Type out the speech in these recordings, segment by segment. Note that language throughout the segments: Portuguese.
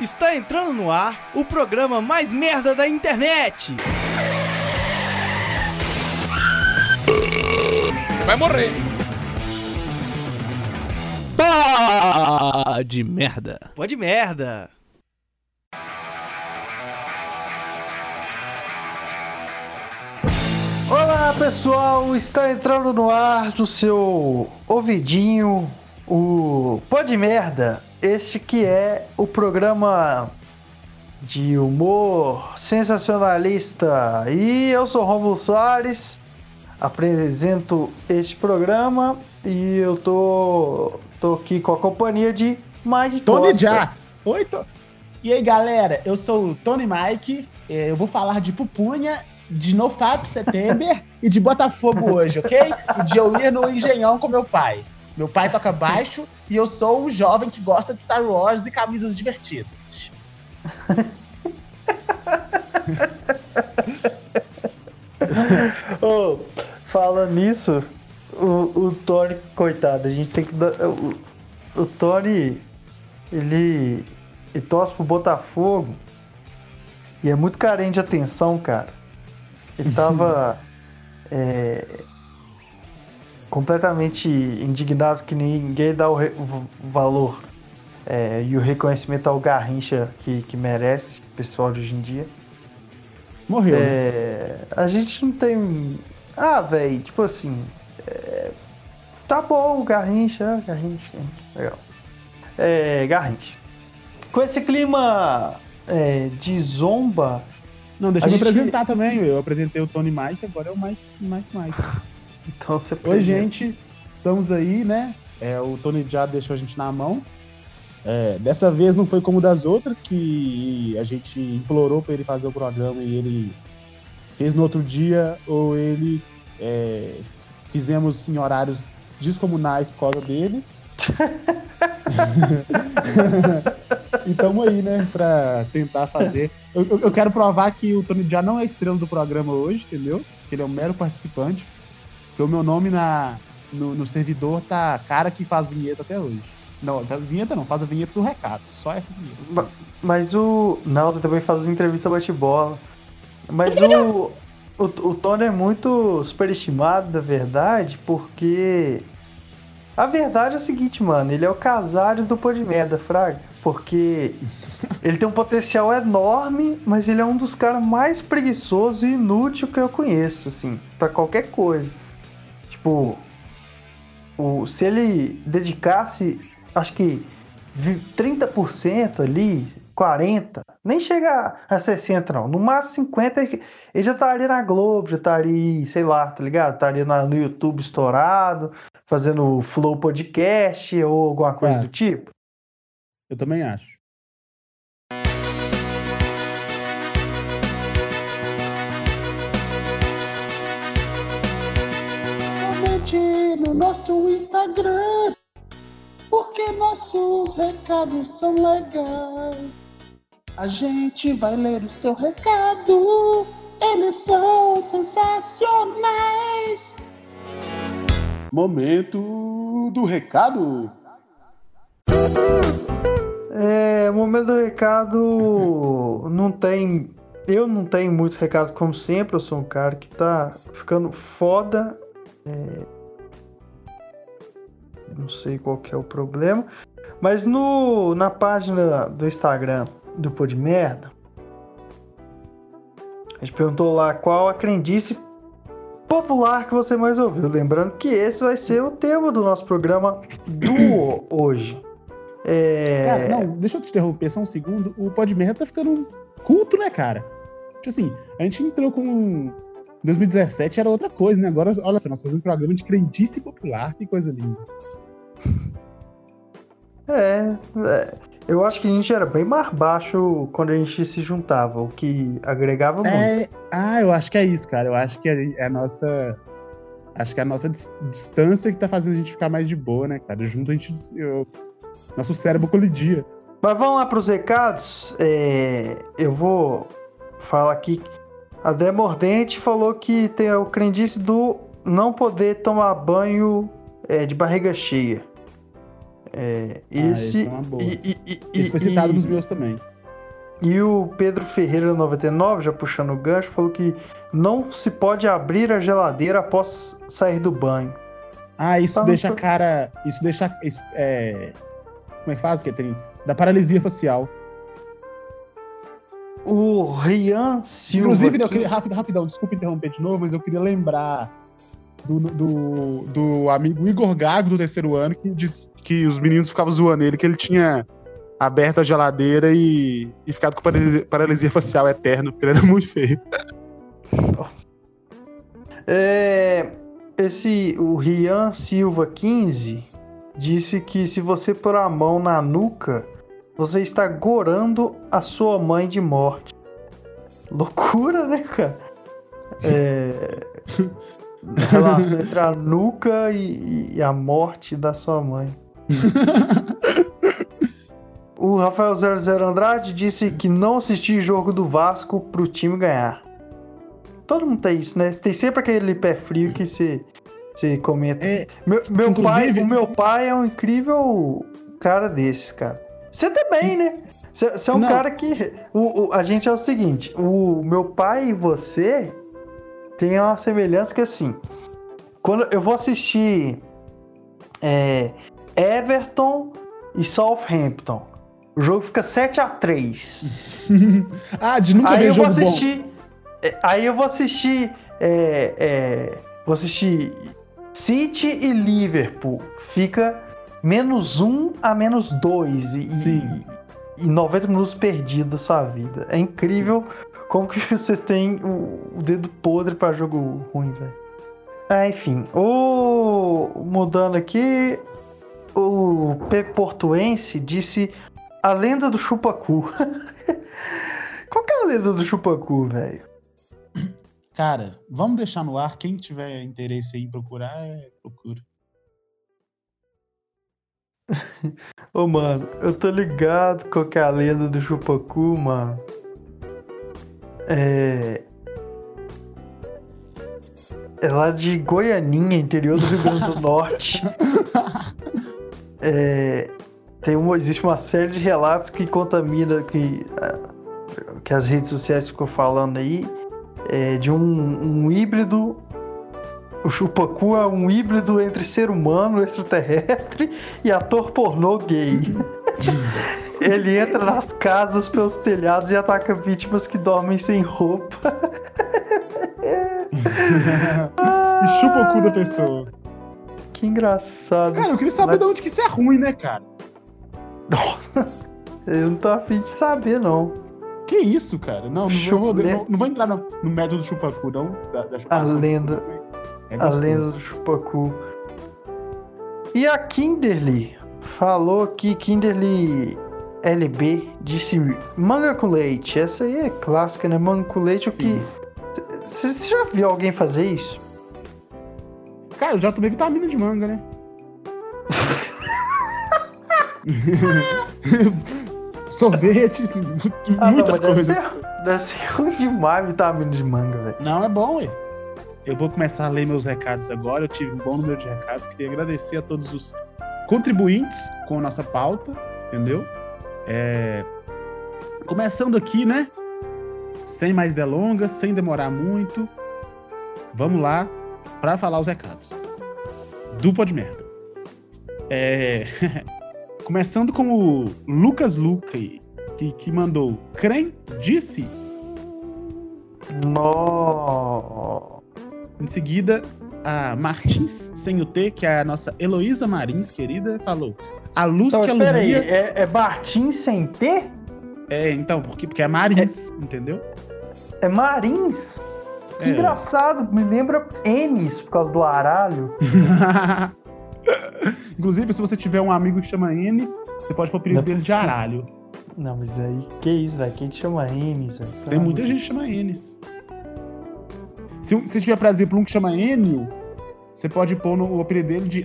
Está entrando no ar o programa mais merda da internet. Você vai morrer. Pá de merda. Pode merda. Olá pessoal, está entrando no ar do seu ouvidinho o Pode Merda, este que é o programa de humor sensacionalista. E eu sou Romulo Soares, apresento este programa e eu tô, tô aqui com a companhia de Mike Tony Costa. Já. Oi, to... E aí, galera, eu sou o Tony Mike, eh, eu vou falar de pupunha, de NoFap Setembro e de Botafogo hoje, ok? E de eu ir no Engenhão com meu pai. Meu pai toca baixo e eu sou um jovem que gosta de Star Wars e camisas divertidas. Ô, falando nisso, o, o Tony, coitado, a gente tem que dar. O, o Tony, ele, ele torce pro Botafogo e é muito carente de atenção, cara. Ele tava é, completamente indignado que ninguém dá o, o valor é, e o reconhecimento ao Garrincha que, que merece, o pessoal de hoje em dia. Morreu. né? É, a gente não tem. Ah, velho, tipo assim. é, tá bom, Garrincha, Garrincha, legal. É, Garrincha. Com esse clima é, de zomba, Não, deixa eu me gente- apresentar também. Eu apresentei o Tony Mike, agora é o Mike Mike Mike. Então você Oi, pode- gente. Estamos aí, né? É, o Tony já deixou a gente na mão. É, dessa vez não foi como das outras, que a gente implorou para ele fazer o programa e ele fez no outro dia, ou ele é, fizemos em horários descomunais por causa dele. e tamo aí, né, pra tentar fazer. Eu, eu- eu quero provar que o Tony já não é estrela do programa hoje, entendeu? Que ele é um mero participante. Porque o meu nome na, no, no servidor tá cara que faz vinheta até hoje. Não, faz vinheta não, faz a vinheta do recado. Só essa vinheta. Ma- Mas o. Não, você também faz entrevista bate-bola. Mas o, o. O Tony é muito superestimado, da verdade, porque. A verdade é o seguinte, mano, ele é o casário do pô de merda, Fraga. Porque ele tem um potencial enorme, mas ele é um dos caras mais preguiçosos e inútil que eu conheço, assim, pra qualquer coisa. Tipo, o, se ele dedicasse, acho que vi- 30% ali, 40%, nem chega a 60% não, no máximo 50% ele já estaria na Globo, já estaria, sei lá, tá ligado? Estaria na- no YouTube estourado, fazendo Flow Podcast ou alguma coisa É. do tipo. Eu também acho. Comente no nosso Instagram, porque nossos recados são legais. A gente vai ler o seu recado, eles são sensacionais. Momento do recado. É, o momento do recado não tem. Eu não tenho muito recado, como sempre. Eu sou um cara que tá ficando foda. é, Não sei qual que é o problema. Mas no, na página do Instagram do Pô de Merda, a gente perguntou lá qual a crendice popular que você mais ouviu. Lembrando que esse vai ser o tema do nosso programa do hoje. É... Cara, não, deixa eu te interromper só um segundo. O Podmerda tá ficando culto, né, cara? Tipo assim, a gente entrou com. Em 2017 era outra coisa, né? Agora, olha só, nós fazemos um programa de crendice popular, que coisa linda. É, é, eu acho que a gente era bem mais baixo quando a gente se juntava, o que agregava muito. É, ah, eu acho que é isso, cara. Eu acho que é a nossa. Acho que é a nossa dis- distância que tá fazendo a gente ficar mais de boa, né, cara? Junto a gente. eu- nosso cérebro colidia. Mas vamos lá para os recados. É, eu vou falar aqui. A Dé Mordente falou que tem o crendice do não poder tomar banho é, de barriga cheia. É, Ah, esse, esse é uma boa. e, e- e- Esse foi citado nos meus também. E o Pedro Ferreira 99, já puxando o gancho, falou que não se pode abrir a geladeira após sair do banho. Ah, isso Então, deixa a tô- cara. Isso deixa. Isso, é... Como é que faz, Catherine? Da paralisia facial. O Rian Silva. Inclusive, eu que- queria, rápido, rapidão, desculpa interromper de novo, mas eu queria lembrar do, do, do amigo Igor Gago do terceiro ano que diz que os meninos ficavam zoando ele, que ele tinha aberto a geladeira e, e ficado com paralisia, paralisia facial eterna, porque ele era muito feio. É, esse, o Rian Silva 15 disse que se você pôr a mão na nuca, você está gorando a sua mãe de morte. Loucura, né, cara? É, relação entre a nuca e, e a morte da sua mãe. O Rafael 00 Andrade disse que não assistir jogo do Vasco pro time ganhar. Todo mundo tem isso, né? Tem sempre aquele pé frio que você, você comenta. É, meu, meu pai, inclusive- o meu pai é um incrível cara desses, cara. Você também, né? Você você é um Não. cara que. O, o- a gente é o seguinte: o meu pai e você tem uma semelhança que assim. Quando eu vou assistir é, Everton e Southampton, o jogo fica 7 a 3 ah, de nunca aí ver eu vou jogo bom. assistir. é, Aí eu vou assistir. é, é, vou assistir City e Liverpool. Fica menos um a menos dois. E, Sim. e, e 90 minutos perdidos da sua vida. É incrível como que vocês têm o, o dedo podre pra jogo ruim, velho. Ah, enfim. O, mudando aqui. O P. Portuense disse a lenda do chupacu. Qual que é a lenda do chupacu, velho? Cara, vamos deixar no ar. Quem tiver interesse aí em procurar, é, procura. Ô, mano, eu tô ligado qual que é a lenda do chupacu, mano. É. É lá de Goianinha, interior do Rio Grande do Norte. É, tem uma, existe uma série de relatos que contamina, que, que as redes sociais ficam falando aí, é, de um, um híbrido. O chupacu é um híbrido entre ser humano, extraterrestre e ator pornô gay. Ele entra nas casas pelos telhados e ataca vítimas que dormem sem roupa. e chupa o cu da pessoa. Que engraçado. Cara, eu queria saber Mas- de onde que isso é ruim, né, cara? Eu não tô afim de saber, não. Que isso, cara? Não, não, vou, Chupa- não, não vou entrar no, no método chupacu, não. Da, da A lenda. É A lenda do chupacu. E a Kinderly falou que Kinderly LB disse manga com leite. Essa aí é clássica, né? Manga com leite é o que. Você já viu alguém fazer isso? Cara, eu já tomei vitamina de manga, né? Sorvete, assim, Ah, não, muitas deve coisas. ser, deve ser ruim demais vitamina de manga, velho. Não, é bom, ué. Eu vou começar a ler meus recados agora. Eu tive um bom número de recados. Queria agradecer a todos os contribuintes com a nossa pauta, entendeu? É, Começando aqui, né? Sem mais delongas, sem demorar muito. Vamos lá para falar os recados. Dupla de merda. É, Começando com o Lucas Luca, que, que mandou. Crem disse Nó. Em seguida, a Martins, sem o T, que é a nossa Heloísa Marins, querida, falou. A luz Então, que espera aí, é, é Bartim sem T? É, então, porque, porque é Marins, entendeu? É Marins? Que É. engraçado, me lembra Enes por causa do aralho. Inclusive, se você tiver um amigo que chama Enes, você pode pôr o apelido é dele de. Aralho. Não, mas aí, que isso, velho? Quem te chama Enes, velho? Pelo Tem muita gente que chama Enes. Se, se tiver, por exemplo, um que chama Enio, você pode pôr no, o apelido dele de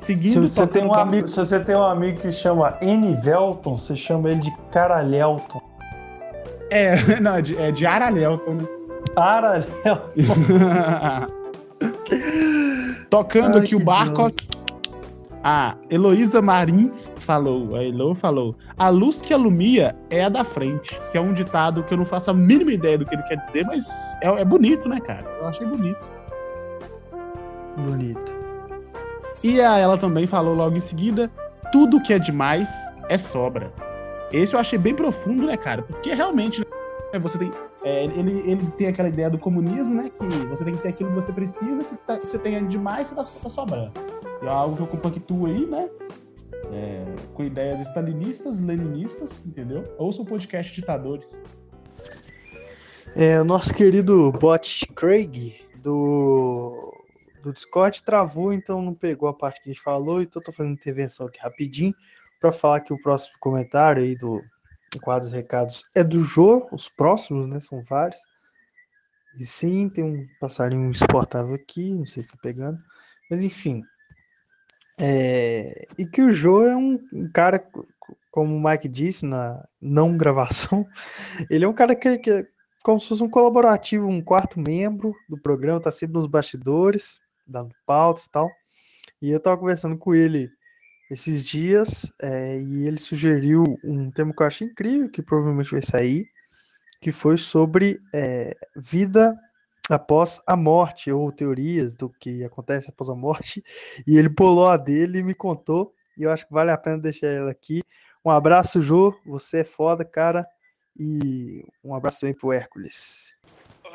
Arales. Se Seguindo, você, tem um amigo, se você tem um amigo que chama Enivelton, você chama ele de Caralhelton. É, não, é de, é de Aralhelton, né? Aralhelton. Tocando Ai, aqui o barco, ó. A Heloísa Marins falou, a Elo falou, a luz que alumia é a da frente, que é um ditado que eu não faço a mínima ideia do que ele quer dizer, mas é, é bonito, né, cara? Eu achei bonito. Bonito. E ela também falou logo em seguida, tudo que é demais é sobra. Esse eu achei bem profundo, né, cara? Porque realmente né, você tem. é, ele, ele tem aquela ideia do comunismo, né? Que você tem que ter aquilo que você precisa, que, tá- que você tem demais, você tá, tá sobrando. E é algo que eu compactuo aí, né? É, com ideias stalinistas, leninistas, entendeu? Ouça o podcast Ditadores. É, o nosso querido bot Craig do, do Discord travou, então não pegou a parte que a gente falou, então tô fazendo intervenção aqui rapidinho para falar que o próximo comentário aí do quadro dos recados é do Jô, os próximos, né? São vários. E sim, tem um passarinho exportável aqui, não sei se tá pegando, mas enfim. É, e que o Jô é um, um cara, co- como o Mike disse na não gravação, ele é um cara que, que como se fosse um colaborativo, um quarto membro do programa, tá sempre nos bastidores, dando pautas e tal. E eu tava conversando com ele esses dias, é, e ele sugeriu um tema que eu achei incrível, que provavelmente vai sair, que foi sobre é, vida após a morte, ou teorias do que acontece após a morte. E ele pulou a dele e me contou, e eu acho que vale a pena deixar ela aqui. Um abraço, Jô, você é foda, cara. E um abraço também pro Hércules.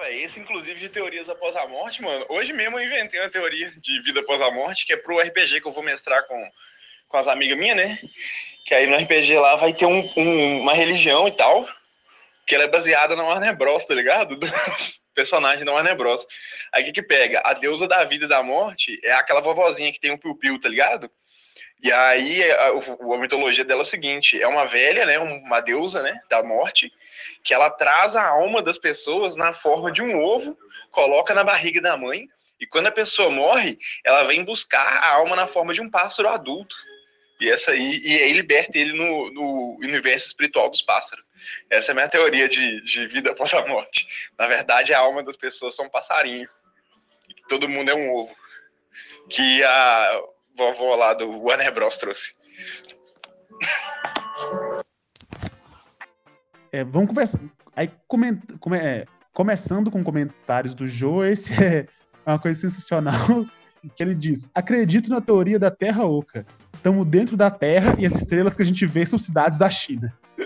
Véi, esse, inclusive, de teorias após a morte, mano. Hoje mesmo eu inventei uma teoria de vida após a morte, que é pro RPG que eu vou mestrar com, com as amigas minhas, né? Que aí no RPG lá vai ter um- um- uma religião e tal, que ela é baseada na Warner Bros, tá ligado? Dos personagens da Warner Bros. Aí o que que pega? A deusa da vida e da morte é aquela vovozinha que tem um piu-piu, tá ligado? E aí a, o- a mitologia dela é o seguinte: é uma velha, né? Uma deusa, né? Da morte, que ela traz a alma das pessoas na forma de um ovo, coloca na barriga da mãe, e quando a pessoa morre, ela vem buscar a alma na forma de um pássaro adulto. E essa aí, e aí liberta ele no, no universo espiritual dos pássaros. Essa é a minha teoria de, de vida após a morte. Na verdade, a alma das pessoas são um passarinho. Todo mundo é um ovo. Que a vovó lá do Warner Bros. trouxe. É, vamos conversar. Aí, coment... come- é, começando com comentários do Joe, esse é uma coisa sensacional. Que ele diz: Acredito na teoria da Terra Oca. Estamos dentro da Terra e as estrelas que a gente vê são cidades da China.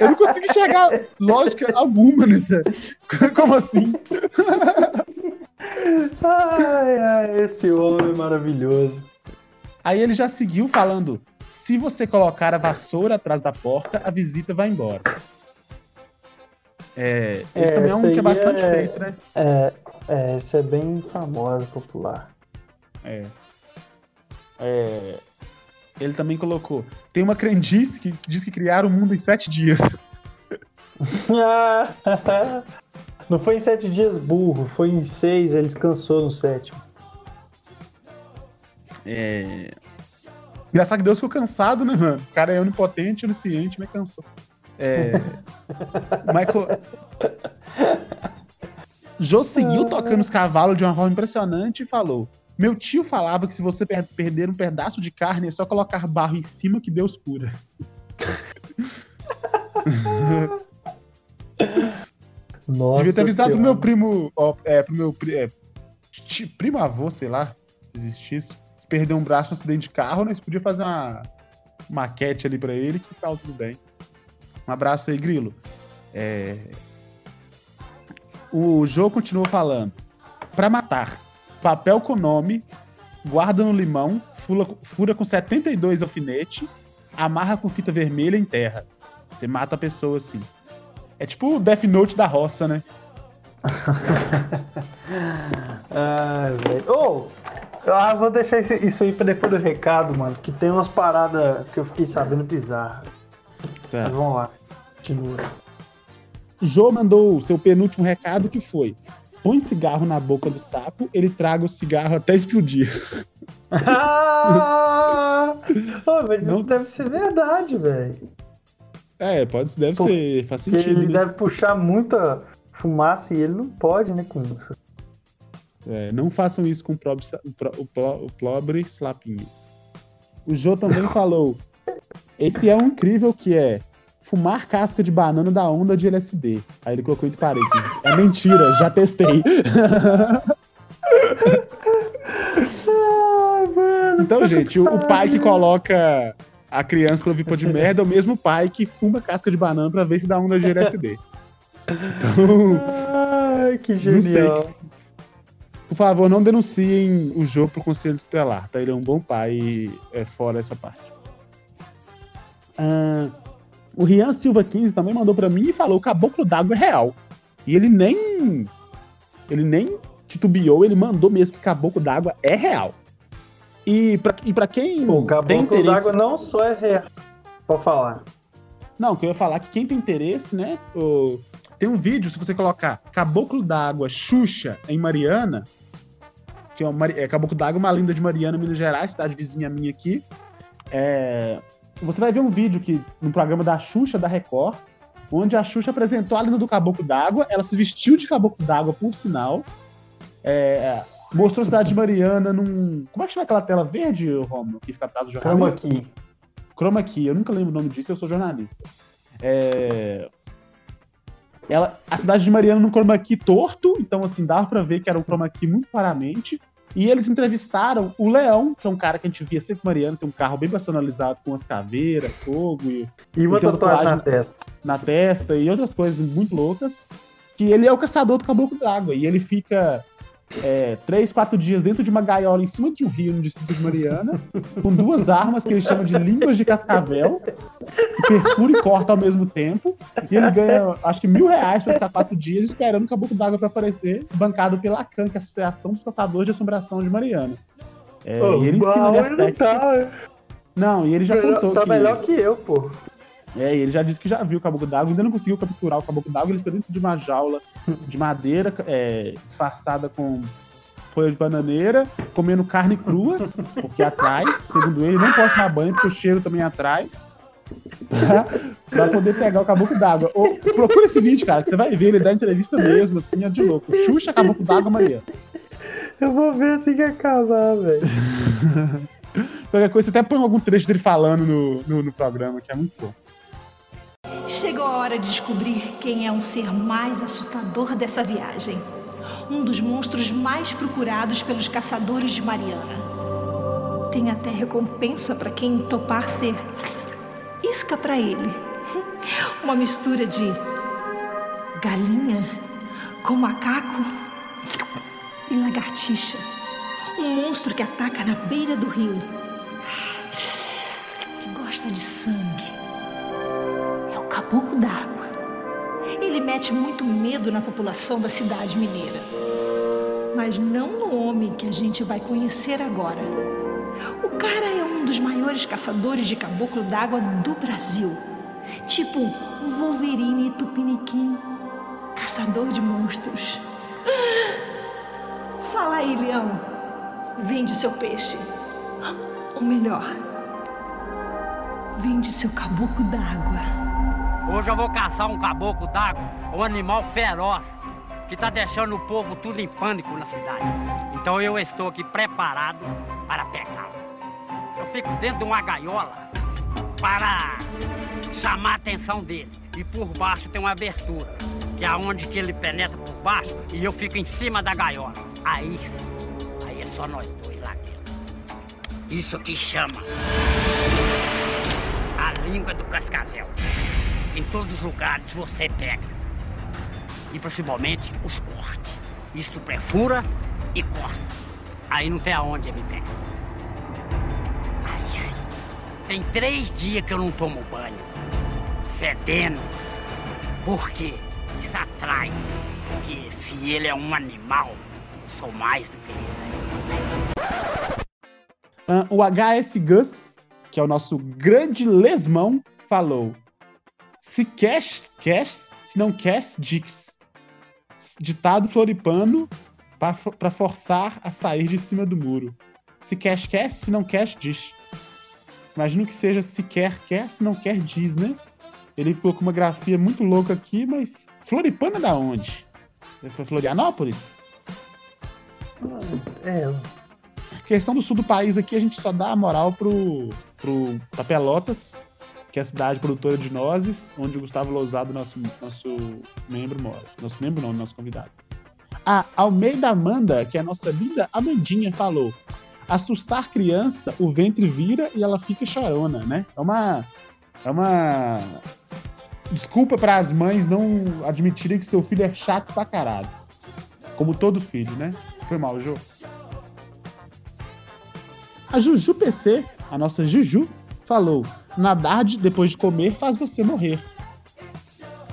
Eu não consigo enxergar lógica alguma nessa. Como assim? Ai, ai, esse homem maravilhoso. Aí ele já seguiu falando: se você colocar a vassoura atrás da porta, a visita vai embora. É, esse É, também é um que é bastante é- feito, né? É, é, esse é bem famoso, popular. É. É, Ele também colocou: tem uma crendice que diz que criaram o mundo em sete dias. Não foi em sete dias burro, foi em seis, ele descansou no sétimo. É... Engraçado que Deus ficou cansado, né, mano? O cara é onipotente, onisciente, mas cansou. É... Michael. Jô seguiu tocando os cavalos de uma forma impressionante e falou: Meu tio falava que se você per- perder um pedaço de carne é só colocar barro em cima que Deus cura. Nossa Devia ter avisado pro meu primo, ó, é, pro meu é, primo avô, sei lá, se existisse, perdeu um braço no acidente de carro, nós podia fazer uma maquete ali pra ele que ficava tudo bem. Um abraço aí, Grilo. É, O Jô continuou falando. Pra matar, papel com nome, guarda no limão, fura, fura com 72 alfinete, amarra com fita vermelha e enterra. Você mata a pessoa assim. É tipo o Death Note da roça, né? Ai, velho. Ô, ah, vou deixar isso, aí pra depois do recado, mano. Que tem umas paradas que eu fiquei sabendo bizarras. Mas vamos lá. Continua. Jô mandou o seu penúltimo recado que foi: põe cigarro na boca do sapo, ele traga o cigarro até explodir. Ah! Ô, mas Não- isso deve ser verdade, velho. É, pode, deve Pô, ser, faz sentido. ele né? deve puxar muita fumaça e ele não pode, né, com isso. É, não façam isso com o pobre, o, pro- pobre Slapinho. O Jô também falou: esse é um incrível que é fumar casca de banana da onda de LSD. Aí ele colocou entre parênteses. É mentira, já testei. Ai, mano. Então, gente, o, o pai que coloca a criança pra pô de merda é o mesmo pai que fuma casca de banana pra ver se dá onda de LSD. Então, Ai, que não sei. Por favor, não denunciem o jogo pro conselho tutelar, tá? Ele é um bom pai e é fora essa parte. Ah, o Rian Silva 15 também mandou pra mim e falou: o caboclo d'água é real. E ele nem. Ele nem titubeou, ele mandou mesmo que caboclo d'água é real. E pra, e pra quem O tem caboclo interesse. d'água não só é real. Pode falar. Não, que eu ia falar que quem tem interesse, né? o- Tem um vídeo, se você colocar Caboclo d'Água Xuxa em Mariana, que é, uma, é Caboclo d'Água, uma linda de Mariana, Minas Gerais, cidade vizinha minha aqui. É, você vai ver um vídeo que no programa da Xuxa da Record, onde a Xuxa apresentou a linda do Caboclo d'Água, ela se vestiu de Caboclo d'Água, por sinal. É, mostrou a cidade de Mariana num. Como é que chama aquela tela verde, Romulo, que fica atrás do jornalista? aqui. Chroma Key, eu nunca lembro o nome disso, eu sou jornalista. É, Ela, a cidade de Mariana num chroma key torto, então assim, dava pra ver que era um chroma key muito claramente. E eles entrevistaram o Leão, que é um cara que a gente via sempre em Mariana, tem um carro bem personalizado com as caveiras, fogo e E uma tatuagem na testa. na testa e outras coisas muito loucas. Que ele é o caçador do caboclo d'água. E ele fica é, três, quatro dias dentro de uma gaiola em cima de um rio no distrito de Mariana, com duas armas que ele chama de línguas de cascavel, que perfura e corta ao mesmo tempo. E ele ganha, acho que mil reais pra ficar quatro dias esperando o caboclo d'água pra aparecer, bancado pela ACAN, que é a Associação dos Caçadores de Assombração de Mariana. É, Ô, e ele ensina ali as técnicas. tá, Não, e ele já melhor- contou tá que. melhor que eu, pô. É, e ele já disse que já viu o caboclo d'água, ainda não conseguiu capturar o caboclo d'água, ele fica dentro de uma jaula de madeira é, disfarçada com folha de bananeira, comendo carne crua, porque atrai, segundo ele, não pode tomar banho, porque o cheiro também atrai. Pra, pra poder pegar o caboclo d'água. Procura esse vídeo, cara, que você vai ver, ele dá entrevista mesmo, assim, é de louco. Xuxa, caboclo d'água, Maria. Eu vou ver assim que acabar, velho. Qualquer coisa, você até põe algum trecho dele falando no, no, no programa, que é muito bom. Chegou a hora de descobrir quem é um ser mais assustador dessa viagem. Um dos monstros mais procurados pelos caçadores de Mariana. Tem até recompensa para quem topar ser isca para ele. Uma mistura de galinha com macaco e lagartixa. Um monstro que ataca na beira do rio. Que gosta de sangue. Caboclo d'água. Ele mete muito medo na população da cidade mineira. Mas não no homem que a gente vai conhecer agora. O cara é um dos maiores caçadores de caboclo d'água do Brasil. Tipo um Wolverine Tupiniquim, caçador de monstros. Fala aí, leão. Vende seu peixe. Ou melhor, vende seu caboclo d'água. Hoje eu vou caçar um caboclo d'água, um animal feroz, que tá deixando o povo tudo em pânico na cidade. Então eu estou aqui preparado para pegá-lo. Eu fico dentro de uma gaiola para chamar a atenção dele. E por baixo tem uma abertura, que é onde que ele penetra por baixo e eu fico em cima da gaiola. Aí sim, aí é só nós dois lá dentro. Isso que chama a língua do cascavel. Em todos os lugares você pega. E principalmente os cortes. Isso perfura e corta. Aí não tem aonde ele pega. Aí sim. Tem três dias que eu não tomo banho. Fedendo. Por quê? Isso atrai. Porque se ele é um animal, eu sou mais do que ele. Ah, o HS Gus, que é o nosso grande lesmão, falou: Se cash, cash, se não cash, dix. Ditado floripano para forçar a sair de cima do muro. Se cash, cash, se não cash, diz. Imagino que seja se quer, quer, se não quer, diz, né? Ele colocou uma grafia muito louca aqui, mas Floripano é da onde? Foi Florianópolis? É, Questão do sul do país aqui, a gente só dá a moral pro, pro pra Pelotas, que é a cidade produtora de nozes, onde o Gustavo Lousado, nosso, nosso membro, mora. Nosso membro não, nosso convidado. A Almeida Amanda, que é a nossa linda Amandinha, falou: assustar criança, o ventre vira e ela fica chorona, né? É uma. É uma. Desculpa para as mães não admitirem que seu filho é chato pra caralho. Como todo filho, né? Foi mal, Jô. A Juju PC, a nossa Juju, falou: nadar de- depois de comer faz você morrer.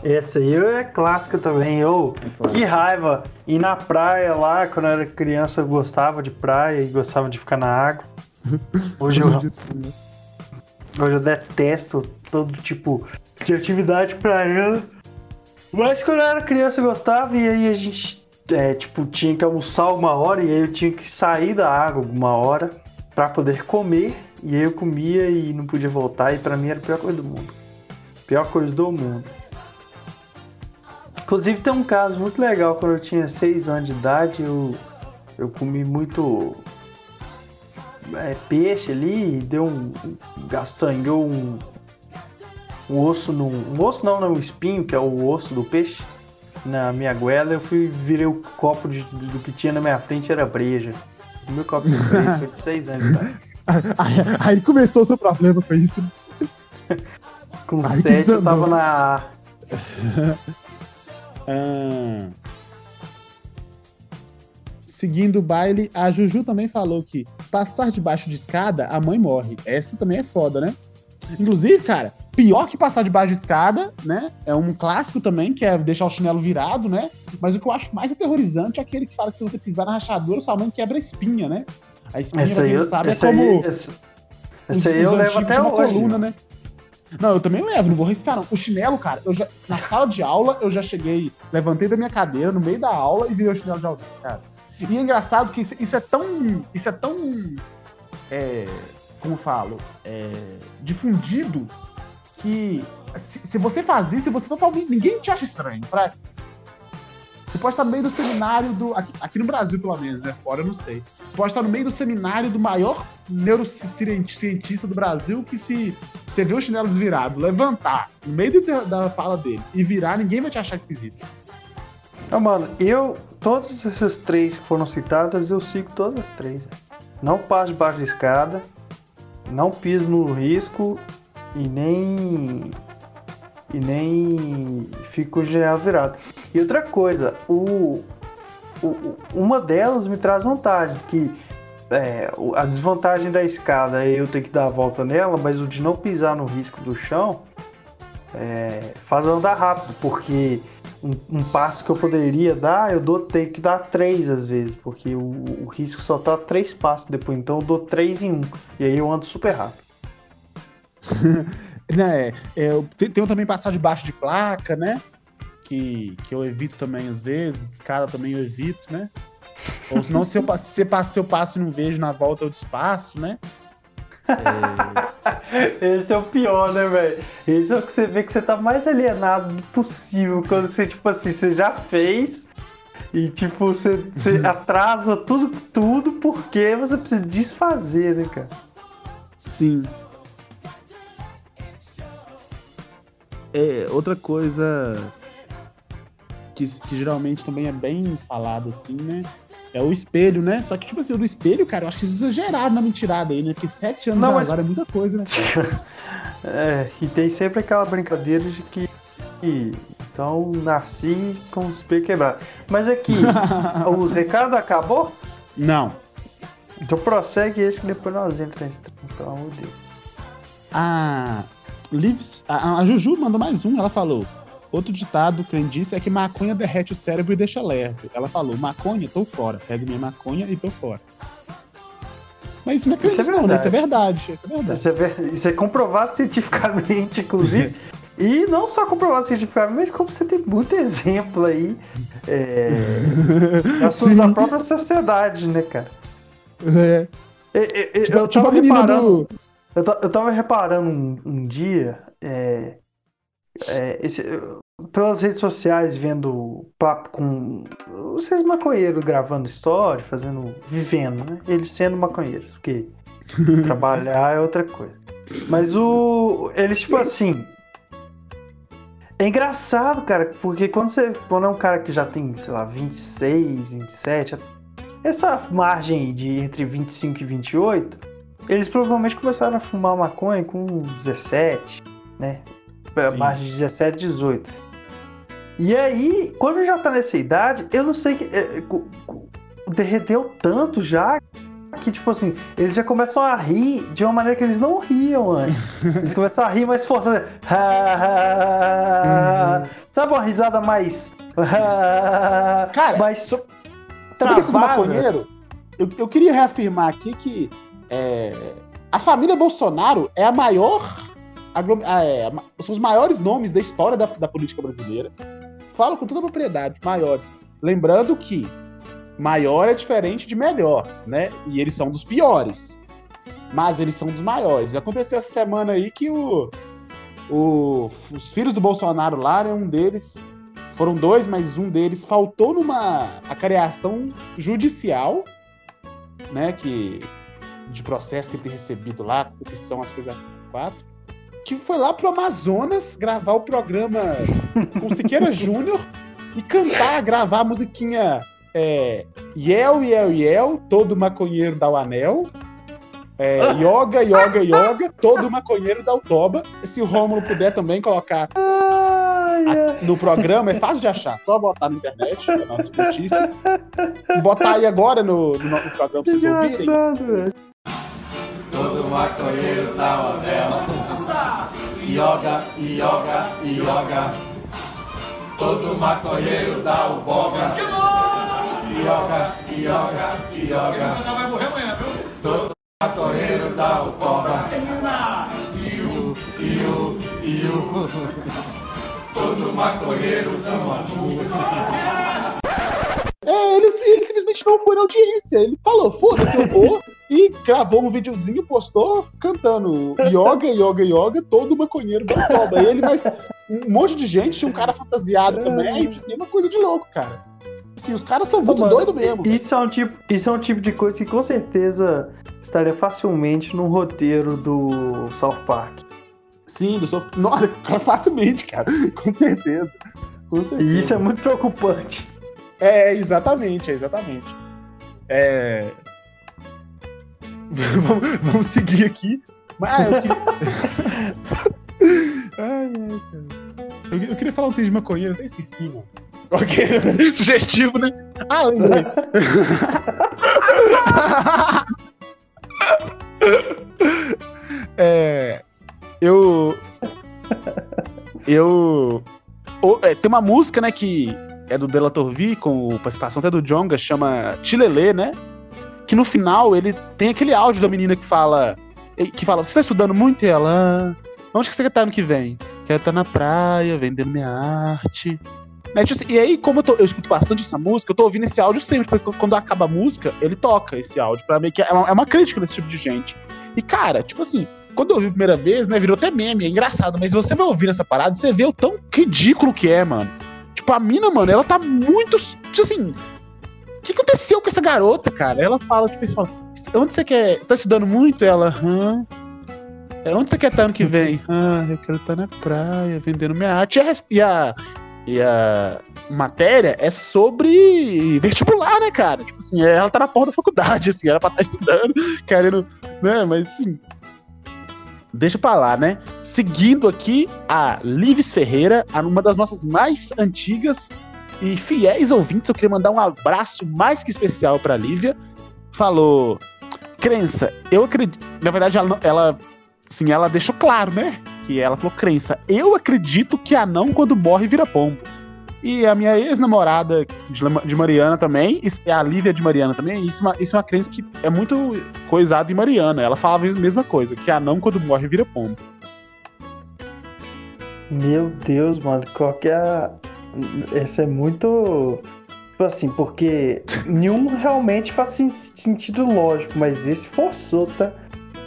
essa aí é clássica também. Eu, que raiva. Ir na praia lá, quando eu era criança, eu gostava de praia e gostava de ficar na água. Hoje eu, hoje eu detesto todo tipo de atividade praiana. Mas quando eu era criança eu gostava e aí a gente, é, tipo, tinha que almoçar uma hora e aí eu tinha que sair da água uma hora pra poder comer. E aí eu comia e não podia voltar e pra mim era a pior coisa do mundo. Pior coisa do mundo. Inclusive tem um caso muito legal, quando eu tinha 6 anos de idade, eu, eu comi muito é, peixe ali, e deu um. gastanhou um, um osso num. Um osso não, não, um espinho, que é o osso do peixe, na minha goela, eu fui, virei o copo de- do que tinha na minha frente era breja. O meu copo de breja foi de 6 anos de idade. Aí, aí começou o seu problema com isso. Com que 7 eu tava na. Ah. Seguindo o baile, a Juju também falou que passar debaixo de escada, a mãe morre. Essa também é foda, né? Inclusive, cara, pior que passar debaixo de escada, né? É um clássico também, que é deixar o chinelo virado, né? Mas o que eu acho mais aterrorizante é aquele que fala que se você pisar na rachadura, sua mãe quebra a espinha, né? A espinha, Essa quem eu- sabe, é como. aí, essa, essa aí eu levo até hoje. coluna, né? Não, eu também levo, não vou riscar, não. O chinelo, cara, eu já, na sala de aula, eu já cheguei, levantei da minha cadeira no meio da aula e virei o chinelo de alguém, cara. E é engraçado que isso, isso é tão. Isso é tão. É, como eu falo? É, difundido que se, se você faz isso, você totalmente. Ninguém te acha estranho. Pra, você pode estar no meio do seminário do. Aqui, aqui no Brasil, pelo menos, né? Fora eu não sei. Pode estar no meio do seminário do maior neurocientista do Brasil que se você vê o chinelo desvirado, levantar no meio da, da fala dele e virar, ninguém vai te achar esquisito. Não, mano, eu. Todas essas três que foram citadas, eu sigo todas as três. Não passo debaixo de escada, não piso no risco e nem. E nem fico gel virado. E outra coisa, o, o- uma delas me traz vantagem, que é, a desvantagem da escada é eu ter que dar a volta nela, mas o de não pisar no risco do chão é, faz eu andar rápido, porque um, um passo que eu poderia dar, eu dou, tenho que dar três às vezes, porque o, o risco só tá três passos depois, então eu dou três em um. E aí eu ando super rápido. Né, é, eu te- tenho também passar debaixo de placa, né? Que, que eu evito também às vezes, de escada também eu evito, né? Ou senão, se eu, passo- se, se eu passo e não vejo na volta, eu despasso, né? É, Esse é o pior, né, velho? Esse é o que você vê que você tá mais alienado possível. Quando você, tipo assim, você já fez e, tipo, você, você atrasa tudo, tudo porque você precisa desfazer, né, cara? Sim. É, outra coisa que, que geralmente também é bem falado assim, né? É o espelho, né? Só que, tipo assim, o do espelho, cara, eu acho que é exagerado na mentirada aí, né? Porque sete anos Não, mas- agora é muita coisa, né? É, e tem sempre aquela brincadeira de que. que- Então, nasci com o espelho quebrado. Mas aqui, os recados acabou? Não. Então prossegue esse que depois nós entramos pelo amor de Deus. A, Lives, a, a Juju mandou mais um, ela falou. Outro ditado que disse é que maconha derrete o cérebro e deixa lerdo. Ela falou, maconha, tô fora. Pego minha maconha e tô fora. Mas isso não é Isso é não, né? Isso é verdade. Isso é verdade. Isso é, ver- isso é comprovado cientificamente, inclusive. e não só comprovado cientificamente, mas como você tem muito exemplo aí é, da, própria sociedade, né, cara? É. E- e- e- Tipo, eu, tipo tava a menina reparando, do. Eu, eu tava reparando um, um dia. é, é, esse, pelas redes sociais vendo papo com vocês maconheiros gravando história, fazendo. vivendo, né? Eles sendo maconheiros, porque trabalhar é outra coisa. Mas o. Eles, tipo assim. É engraçado, cara, porque quando você. Quando é um cara que já tem, sei lá, 26, 27, essa margem de entre 25 e 28, eles provavelmente começaram a fumar maconha com 17, né? Sim. Margem de 17, 18. E aí, quando já tá nessa idade, eu não sei que. é, é, derreteu tanto já que, tipo assim, eles já começam a rir de uma maneira que eles não riam antes. Eles começam a rir mais forte. né? Sabe uma risada mais. Cara, mais questão do travada? maconheiro, eu, eu queria reafirmar aqui que é, a família Bolsonaro é a maior. ah, é, a ma- são os maiores nomes da história da, da política brasileira. Falo com toda a propriedade, maiores. Lembrando que maior é diferente de melhor, né? E eles são dos piores. Mas eles são dos maiores. Aconteceu essa semana aí que o, o- os filhos do Bolsonaro lá, né? Um deles foram dois, mas um deles faltou numa acareação judicial, né? Que de processo que ele tem recebido lá, que são as coisas quatro, que foi lá pro Amazonas gravar o programa com Siqueira Júnior e cantar, gravar a musiquinha é, Yel, Yel, Yel, todo maconheiro dá o anel. É, yoga, yoga, yoga, todo maconheiro dá o toba. Se o Rômulo puder também colocar a- no programa, é fácil de achar. Só botar na internet, canal de notícia. Botar aí agora no, no, no programa pra vocês ouvirem. Todo maconheiro dá uma vela. Yoga, yoga, yoga. Todo maconheiro dá o boga. Morrer amanhã, viu? Todo maconheiro dá o boga. Iu, iu, iu. Todo maconheiro ama É, ele, ele simplesmente não foi na audiência. Ele falou, foda-se, eu vou. E gravou um videozinho, postou, cantando yoga, yoga, yoga, todo maconheiro o toba. Ele, mas um monte de gente, tinha um cara fantasiado também, assim, uma coisa de louco, cara. Assim, os caras são muito Mano, doidos mesmo. Isso é, um tipo, isso é um tipo de coisa que com certeza estaria facilmente num roteiro do South Park. Sim, do sof... Nossa, cara, facilmente, cara. Com certeza. Com certeza. E isso é muito preocupante. É, exatamente, é exatamente. É... vamos, vamos seguir aqui. Ah, eu queria... ai, ai, cara. Eu, eu queria falar um texto de maconheiro, até esqueci, mano. Ok, sugestivo, né? Ah, lembrei. é, eu. Eu. é, tem uma música, né, que é do Delator V, com participação até do Jonga, chama Chilelê, né? Que no final ele tem aquele áudio da menina que fala. Que fala, você tá estudando muito? E ela. "Ah, Onde que você estar ano que vem? Quero estar na praia, vendendo minha arte. Né, tipo assim, E aí, como eu, tô- eu escuto bastante essa música, eu tô ouvindo esse áudio sempre, porque quando acaba a música, ele toca esse áudio, pra meio que. É uma, é uma crítica nesse tipo de gente. E, cara, tipo assim, quando eu ouvi a primeira vez, né, virou até meme, é engraçado, mas você vai ouvir essa parada, você vê o tão ridículo que é, mano. Tipo, a mina, mano, ela tá muito. Tipo assim. O que aconteceu com essa garota, cara? Ela fala, tipo, você fala, onde você quer. Tá estudando muito? Ela, hã? É, onde você quer estar ano que vem? Ah, eu quero estar na praia, vendendo minha arte. E a, e a, e a matéria é sobre vestibular, né, cara? Tipo assim, ela tá na porta da faculdade, assim, ela pra estar estudando, querendo, né, mas assim. Deixa pra lá, né? Seguindo aqui, a Lives Ferreira, uma das nossas mais antigas e fiéis ouvintes, eu queria mandar um abraço mais que especial pra Lívia. Falou, crença, eu acredito. Na verdade, ela, ela, sim, ela deixou claro, né? Que ela falou, crença, eu acredito que anão quando morre vira pombo. E a minha ex-namorada de, Mariana também, a Lívia de Mariana também, isso é, uma, isso é uma crença que é muito coisada em Mariana. Ela falava a mesma coisa, que anão quando morre vira pombo. Meu Deus, mano, qual que é a... Esse é muito... Tipo assim, porque nenhum realmente faz sen- sentido lógico, mas esse forçou, tá?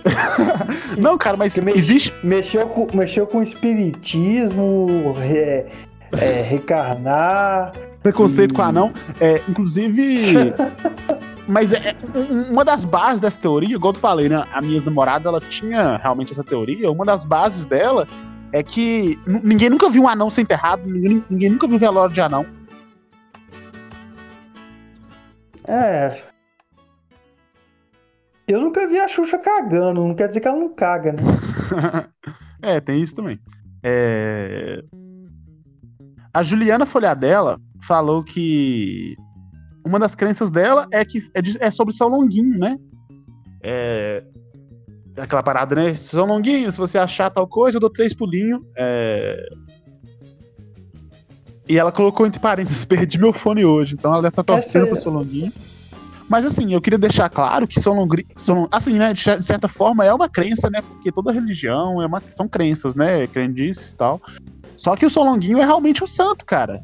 Não, cara, mas me- existe. Mexeu com, mexeu com espiritismo, é, é, recarnar. Preconceito E- com anão. É, inclusive. Mas é, é, um- uma das bases dessa teoria, igual eu falei, né? A minha namorada, ela tinha realmente essa teoria. Uma das bases dela é que ninguém nunca viu um anão ser enterrado, ninguém, ninguém nunca viu velório de anão. É. Eu nunca vi a Xuxa cagando, não quer dizer que ela não caga, né? é, tem isso também. É, A Juliana Folhadella falou que uma das crenças dela é que é, de- é sobre São Longuinho, né? É... Aquela parada, né? São Longuinho, se você achar tal coisa, eu dou três pulinhos. É... E ela colocou entre parênteses, perdi meu fone hoje. Então ela deve estar torcendo Essa- pro São Longuinho. Mas assim, eu queria deixar claro que São Longuinho. São, assim, né? De certa forma, é uma crença, né? Porque toda religião é uma, são crenças, né? Crendices e tal. Só que o São Longuinho é realmente um santo, cara.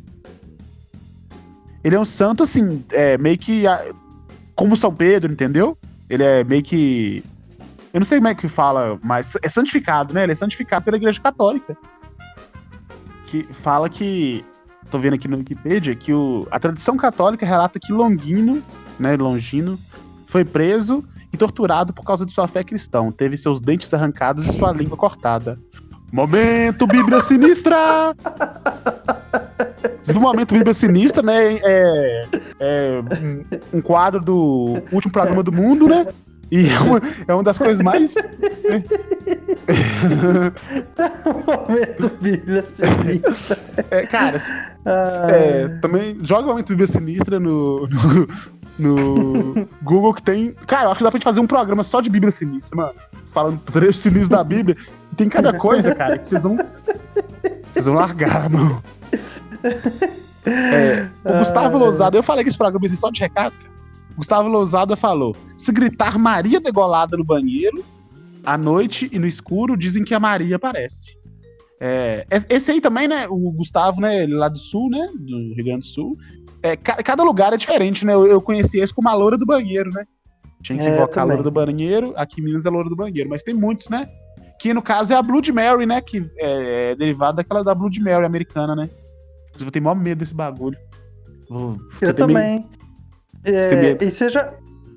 Ele é um santo, assim, é, meio que. Como São Pedro, entendeu? Ele é meio que. Eu não sei como é que fala, mas é santificado, né? Ele é santificado pela Igreja Católica. Que fala que. Tô vendo aqui no Wikipedia que o, a tradição católica relata que Longino, né? Longino, foi preso e torturado por causa de sua fé cristã. Teve seus dentes arrancados e sua língua cortada. Momento Bíblia Sinistra! No momento Bíblia Sinistra, né? É, é um, um quadro do último programa do mundo, né? E é uma, é uma das coisas mais. Momento Bíblia Sinistra. é, cara, Ah, é, também joga o momento Bíblia Sinistra no, no, no Google que tem. Cara, eu acho que dá pra gente fazer um programa só de Bíblia Sinistra, mano. Falando trechos sinistros da Bíblia. E tem cada coisa, cara, que vocês vão. Vocês vão largar, mano. É, o Gustavo Lousada, eu falei que esse programa só de recado, cara. O Gustavo Lousada falou: se gritar Maria degolada no banheiro, à noite e no escuro, dizem que a Maria aparece. É, es- esse aí também, né? O Gustavo, né? Ele lá do sul, né? Do Rio Grande do Sul. É, ca- cada lugar é diferente, né? Eu, eu conheci esse como a loura do banheiro, né? Tinha que É, invocar a loura do banheiro. Aqui em Minas é a loura do banheiro. Mas tem muitos, né? Que no caso é a Blood Mary, né? Que é, é derivada daquela da Blood Mary americana, né? Inclusive, eu tenho maior medo desse bagulho. Eu medo- também. É, Você tem medo? e você já,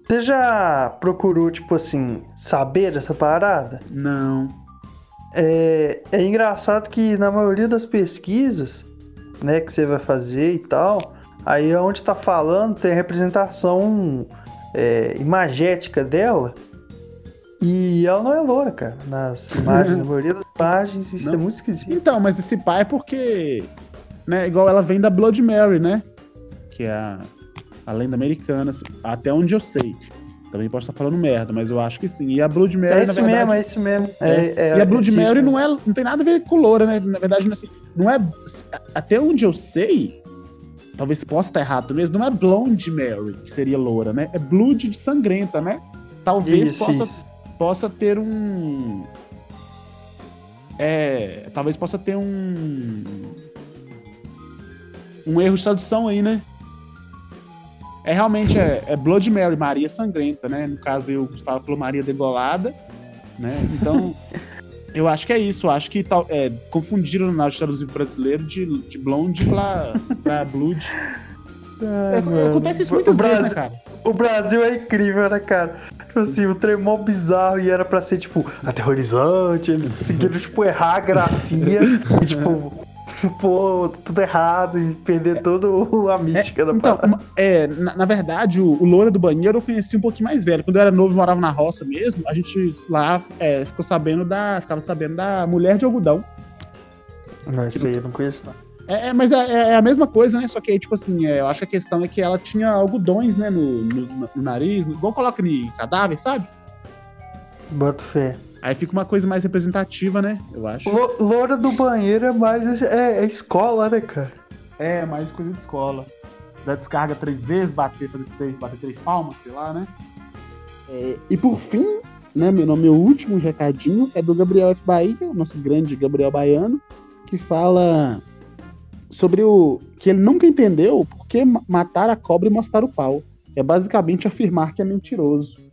você já procurou, tipo assim, saber dessa parada? Não. É, é engraçado que na maioria das pesquisas, né, que você vai fazer e tal, aí onde tá falando tem representação é, imagética dela. E ela não é loura, cara. Nas imagens, na maioria das imagens, isso Não. é muito esquisito. Então, mas esse pai é porque. Né, igual ela vem da Blood Mary, né? Que é a, a lenda americana, assim, até onde eu sei. Também posso estar falando merda, mas eu acho que sim. E a Blood Mary, É na isso verdade. mesmo, é isso mesmo. É, é, e a Blood é Mary não, é, não tem nada a ver com loura, né? Na verdade, assim, não é. Até onde eu sei, talvez possa estar errado mesmo, não é Blonde Mary, que seria loura, né? É Blood de sangrenta, né? Talvez Isso, possa, isso. possa ter um. É. Talvez possa ter um. Um erro de tradução aí, né? É realmente é, é Blood Mary, Maria Sangrenta, né? No caso, eu, o Gustavo falou Maria Degolada, né? Então, eu acho que é isso. Eu acho que tal, é, confundiram na traduzir pro brasileiro de, de Blonde pra, pra Blood. Ai, É, acontece isso O muitas vezes, né, Brasil- cara? O Brasil é incrível, né, cara? Tipo assim, o trem mó bizarro e era pra ser, tipo, aterrorizante. Eles conseguiram, tipo, errar a grafia e, tipo, pô, tudo errado e perder toda a mística da Então, parada. é, na, na verdade, o, o Loura do Banheiro eu conheci um pouquinho mais velho. Quando eu era novo e morava na roça mesmo, a gente lá é, ficou sabendo da. Ficava sabendo da mulher de algodão. Não, isso aí eu não conheço, não. É, é, mas é, é- é a mesma coisa, né? Só que aí, tipo assim, é, eu acho que a questão é que ela tinha algodões, né, no, no- no nariz, no- igual coloca em cadáver, sabe? Boto fé. Aí fica uma coisa mais representativa, né? Eu acho. Lo- Loura do banheiro é mais. É, é escola, né, cara? É, mais coisa de escola. Da descarga três vezes, bater, fazer três, bater três palmas, sei lá, né? É, e por fim, né, meu, meu último recadinho é do Gabriel F. Bahia, o nosso grande Gabriel Baiano, que fala sobre o que ele nunca entendeu por que ma- matar a cobra e mostrar o pau. É basicamente afirmar que é mentiroso.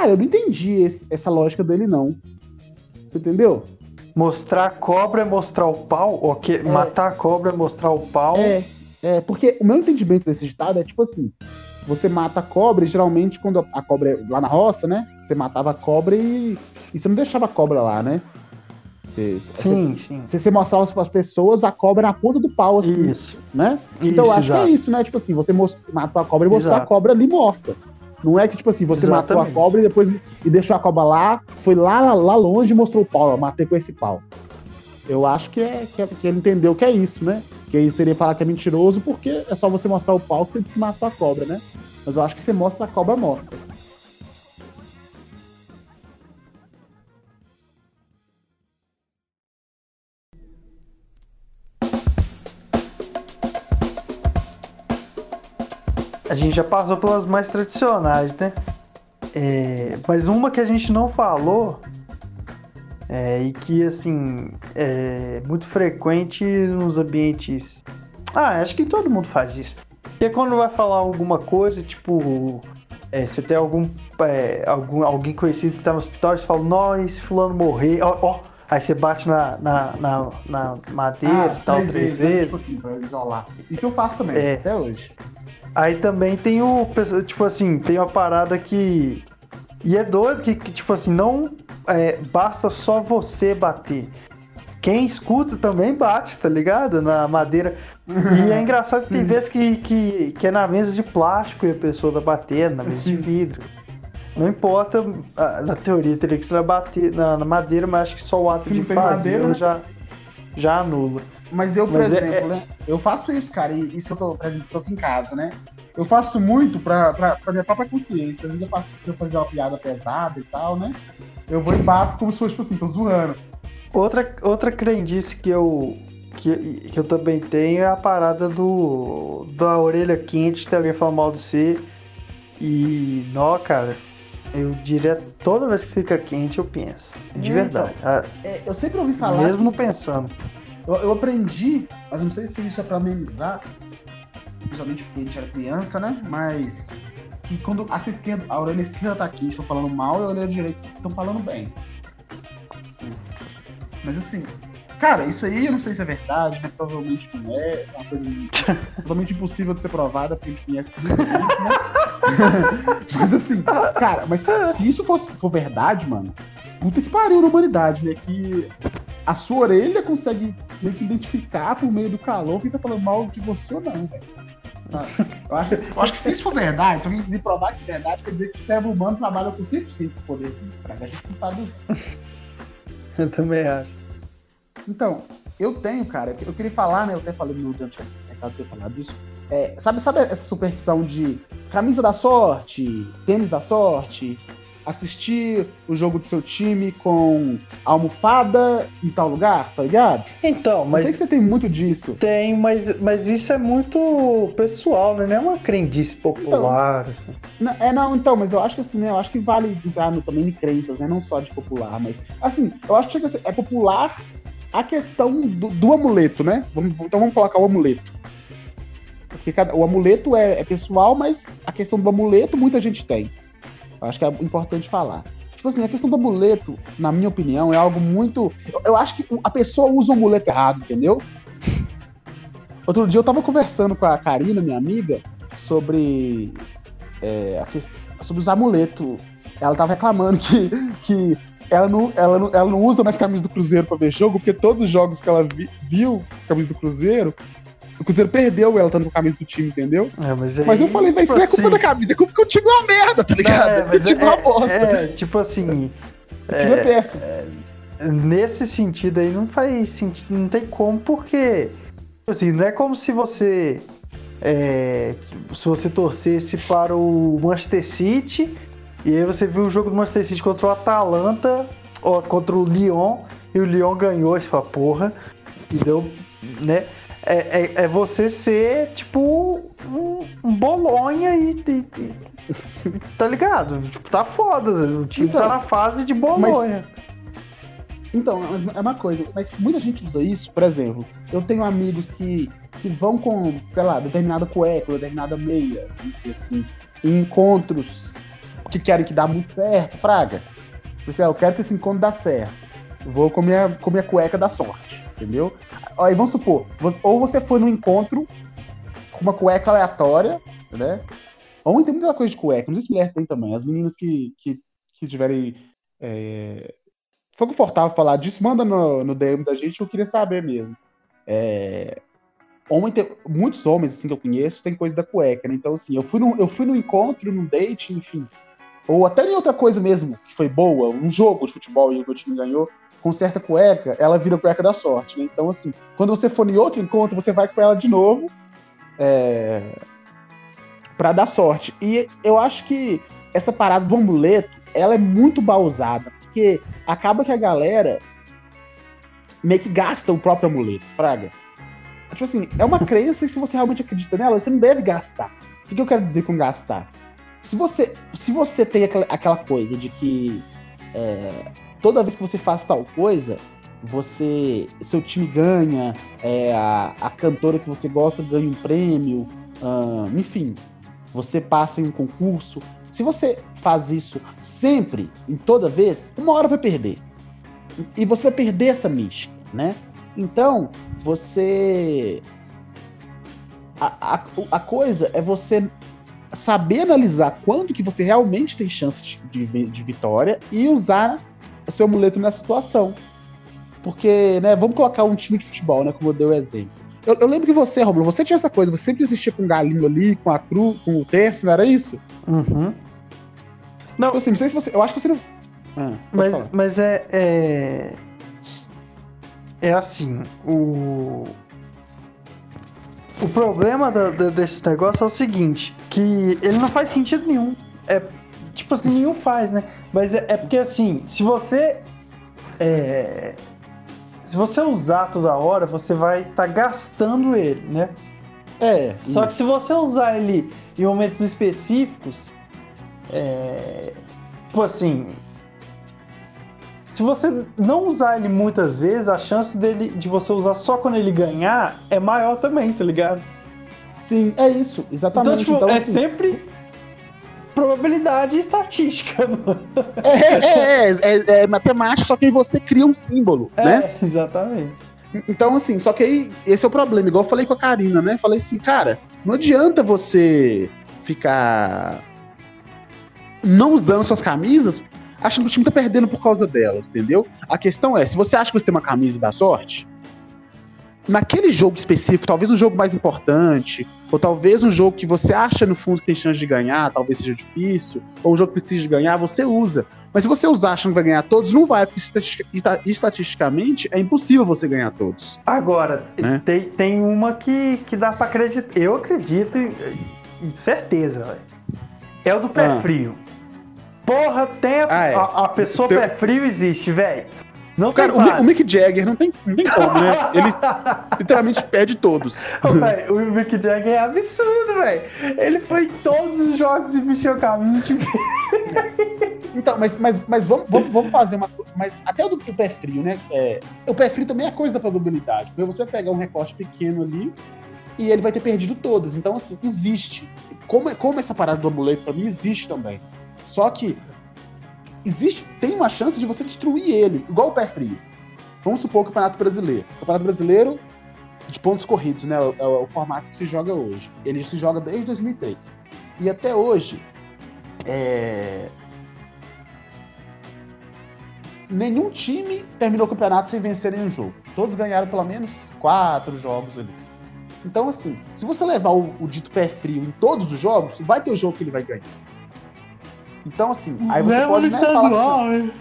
Cara, eu não entendi esse- essa lógica dele, não. Você entendeu? Mostrar a cobra é mostrar o pau? Ou que, matar a cobra é mostrar o pau? É, é, porque o meu entendimento desse ditado é tipo assim: você mata a cobra, e geralmente quando a cobra é lá na roça, né? Você matava a cobra e, e você não deixava a cobra lá, né? Você, Sim, sim. você, você mostrava para as pessoas a cobra na ponta do pau, assim, Isso. né? Então eu Isso, acho que exato. é isso, né? Tipo assim, você matou a cobra e mostrou a cobra ali morta. Não é que, tipo assim, você matou a Exatamente. cobra e depois e deixou a cobra lá, foi lá, lá, lá longe e mostrou o pau, ó, matei com esse pau. Eu acho que, é, que, é- que ele entendeu que é isso, né? Que aí seria falar que é mentiroso porque é só você mostrar o pau que você diz que matou a cobra, né? Mas eu acho que você mostra a cobra morta. A gente já passou pelas mais tradicionais, né? É, mas uma que a gente não falou é, e que, assim, é muito frequente nos ambientes. Ah, acho que todo mundo faz isso. Que é quando vai falar alguma coisa, tipo, é, você tem algum, é, algum alguém conhecido que tá no hospital e você fala, nós, fulano morreu, ó, ó. Aí você bate na, na, na, na madeira e tal, três vezes. Tipo assim, pra isolar. Isso eu faço também, É. até hoje. Aí também tem o. Tipo assim, tem uma parada que. E é doido que, que, tipo assim, não é, basta só você bater. Quem escuta também bate, tá ligado? Na madeira. E é engraçado que tem vezes que, que, que é na mesa de plástico e a pessoa tá batendo, na mesa de vidro. Não importa, ah, na teoria teria que ser bater na, na madeira, mas acho que só o ato Se de fazer madeira, né? já, já anula. Mas eu, por Mas é- exemplo, né? Eu faço isso, cara, e isso eu tô, por exemplo, tô aqui em casa, né? Eu faço muito pra, pra, pra minha própria consciência. Às vezes eu faço pra fazer uma piada pesada e tal, né? Eu vou e bato como se fosse, tipo assim, tô zoando. Outra, outra crendice que eu, que, que eu também tenho é a parada do da orelha quente, ter alguém falar mal de você. E, nó, cara, eu diria toda vez que fica quente eu penso. De É, verdade. Ah, É, eu sempre ouvi falar. mesmo que- não pensando. Eu, eu aprendi, mas não sei se isso é pra amenizar, principalmente porque a gente era criança, né? Mas que quando a sua esquerda, a orelha esquerda tá aqui, estão falando mal, e a orelha direita estão falando bem. Mas assim, cara, isso aí eu não sei se é verdade, né? Provavelmente não é, é uma coisa totalmente impossível de ser provada, porque a gente conhece gente, né? mas assim, cara, mas se, se isso fosse, for verdade, mano, puta que pariu na humanidade, né? Que a sua orelha consegue meio que identificar por meio do calor quem tá falando mal de você ou não, velho. Tá? Eu acho, eu acho que se isso for verdade, se alguém conseguir provar que isso é verdade, quer dizer que o cérebro humano trabalha com 100% de poder. Cara, a gente não sabe isso. Eu também acho. Então, eu tenho, cara, eu queria falar, né? Eu até falei no esse recado, você falar disso. É, sabe, sabe essa superstição de camisa da sorte, tênis da sorte, assistir o jogo do seu time com almofada em tal lugar, tá ligado? Então, Mas... Eu sei que você tem muito disso. tem, mas, mas isso é muito pessoal, né? Não é uma crendice popular. assim. Não, é, não, então, mas eu acho que assim, né? Eu acho que vale entrar no, também em crenças, né? Não só de popular, mas. Assim, eu acho que chega a ser- é popular a questão do, do amuleto, né? Vamos- então vamos colocar o amuleto. Porque cada- o amuleto é, é pessoal, mas a questão do amuleto muita gente tem. Eu acho que é importante falar. Tipo assim, a questão do amuleto, na minha opinião, é algo muito. Eu, acho que a pessoa usa o amuleto errado, entendeu? Outro dia eu tava conversando com a Karina, minha amiga, sobre é, a ques- sobre os amuletos. Ela tava reclamando que, que ela, não, ela, não, ela não usa mais camisa do Cruzeiro pra ver jogo, porque todos os jogos que ela vi- viu, camisa do Cruzeiro, o Cruzeiro perdeu ela estando com a camisa do time, entendeu? É, mas, aí, Mas eu falei, vai isso tipo não é culpa assim, da camisa, é culpa que o time é uma merda, tá ligado? É, o time é uma é, bosta. é, tipo assim, O time é péssimo. nesse sentido aí não faz sentido, não tem como, porque tipo assim, não é como se você é, se você torcesse para o Manchester City e aí você viu o jogo do Manchester City contra o Atalanta ou contra o Lyon e o Lyon ganhou, e você fala, porra, e deu, né? É, é, é você ser tipo um, um Bolonha e, e- e- tá ligado? Tipo, tá foda, o time Então, tá na fase de Bolonha. Então, é uma coisa, mas muita gente usa isso, por exemplo, eu tenho amigos que, que vão com, sei lá, determinada cueca, determinada meia, assim, em encontros que querem que dá muito certo, fraga. Você, ah, eu quero que esse encontro dá certo. vou com minha, com minha cueca da sorte, entendeu? Aí vamos supor, ou você foi no encontro com uma cueca aleatória, né? Homem tem muita coisa de cueca, não sei se mulher tem também. As meninas que, que, que tiverem. É... For confortável falar disso, manda no, no DM da gente, eu queria saber mesmo. É... Homem tem... Muitos homens assim, que eu conheço tem coisa da cueca, né? Então, assim, eu fui, no, eu fui no encontro, num date, enfim. Ou até em outra coisa mesmo, que foi boa, um jogo de futebol e o meu time ganhou, com certa cueca, ela vira cueca da sorte, né? Então, assim, quando você for em outro encontro, você vai com ela de novo. É para dar sorte. E eu acho que essa parada do amuleto, ela é muito bausada, porque acaba que a galera meio que gasta o próprio amuleto, fraga. Tipo assim, é uma crença e se você realmente acredita nela, você não deve gastar. O que eu quero dizer com gastar? Se você, se você tem aquela, aquela coisa de que é, toda vez que você faz tal coisa, você seu time ganha, é, a, a cantora que você gosta ganha um prêmio, uh, enfim, você passa em um concurso. Se você faz isso sempre, em toda vez, uma hora vai perder. E você vai perder essa mística, né? Então, você. A, a, a coisa é você saber analisar quando que você realmente tem chance de, de vitória e usar seu amuleto nessa situação. Porque, né, vamos colocar um time de futebol, né, como eu dei o exemplo. Eu, eu, lembro que você, Romulo, você tinha essa coisa, você sempre assistia com o galinho ali, com a cru, com o terço, não era isso? Uhum. Não, tipo assim, não sei se você. Eu acho que você não. Ah, mas, mas é, é. É assim, o. O problema do, do, desse negócio é o seguinte, que ele não faz sentido nenhum. É, tipo assim, nenhum faz, né? Mas é, é porque assim, se você é, se você usar toda hora, você vai estar tá gastando ele, né? É. Só que se você usar ele em momentos específicos, é, tipo assim, se você não usar ele muitas vezes, a chance dele de você usar só quando ele ganhar é maior também, tá ligado? Sim, é isso, exatamente. Então, tipo, então, é assim, sempre probabilidade e estatística. É, é, é, é, matemática, só que aí você cria um símbolo, é, né? Exatamente. Então, assim, só que aí esse é o problema. Igual eu falei com a Karina, né? Falei assim, cara, não adianta você ficar não usando suas camisas achando que o time tá perdendo por causa delas, entendeu? A questão é, se você acha que você tem uma camisa da sorte, naquele jogo específico, talvez um jogo mais importante, ou talvez um jogo que você acha no fundo que tem chance de ganhar, talvez seja difícil, ou um jogo que precisa de ganhar, você usa. Mas se você usar achando que vai ganhar todos, não vai, porque estatisticamente é impossível você ganhar todos. Agora, né? tem, tem uma que, que dá pra acreditar. Eu acredito, certeza, velho. É o do pé ah. frio. Porra, tem a, ah, é. a, a pessoa pé frio existe, velho. Não Cara, o, o, Mick Jagger não tem, não tem como, né? Ele literalmente perde todos. O Mick Jagger é absurdo, velho. Ele foi em todos os jogos e vestiu a camisa tipo. Então, mas, mas, mas vamos, vamos, vamos fazer uma coisa. Mas até o do pé frio, né? É, o pé frio também é coisa da probabilidade. Porque você vai pegar um recorte pequeno ali e ele vai ter perdido todos. Então, assim, existe. Como, como essa parada do amuleto pra mim existe também. Só que existe, tem uma chance de você destruir ele, igual o pé frio. Vamos supor o Campeonato Brasileiro. O Campeonato Brasileiro de pontos corridos, né? É o, é o formato que se joga hoje. Ele se joga desde 2003. E até hoje, é... nenhum time terminou o campeonato sem vencer nenhum jogo. Todos ganharam pelo menos quatro jogos ali. Então, assim, se você levar o, o dito pé frio em todos os jogos, vai ter o jogo que ele vai ganhar. Então, assim, aí você pode né, falar assim.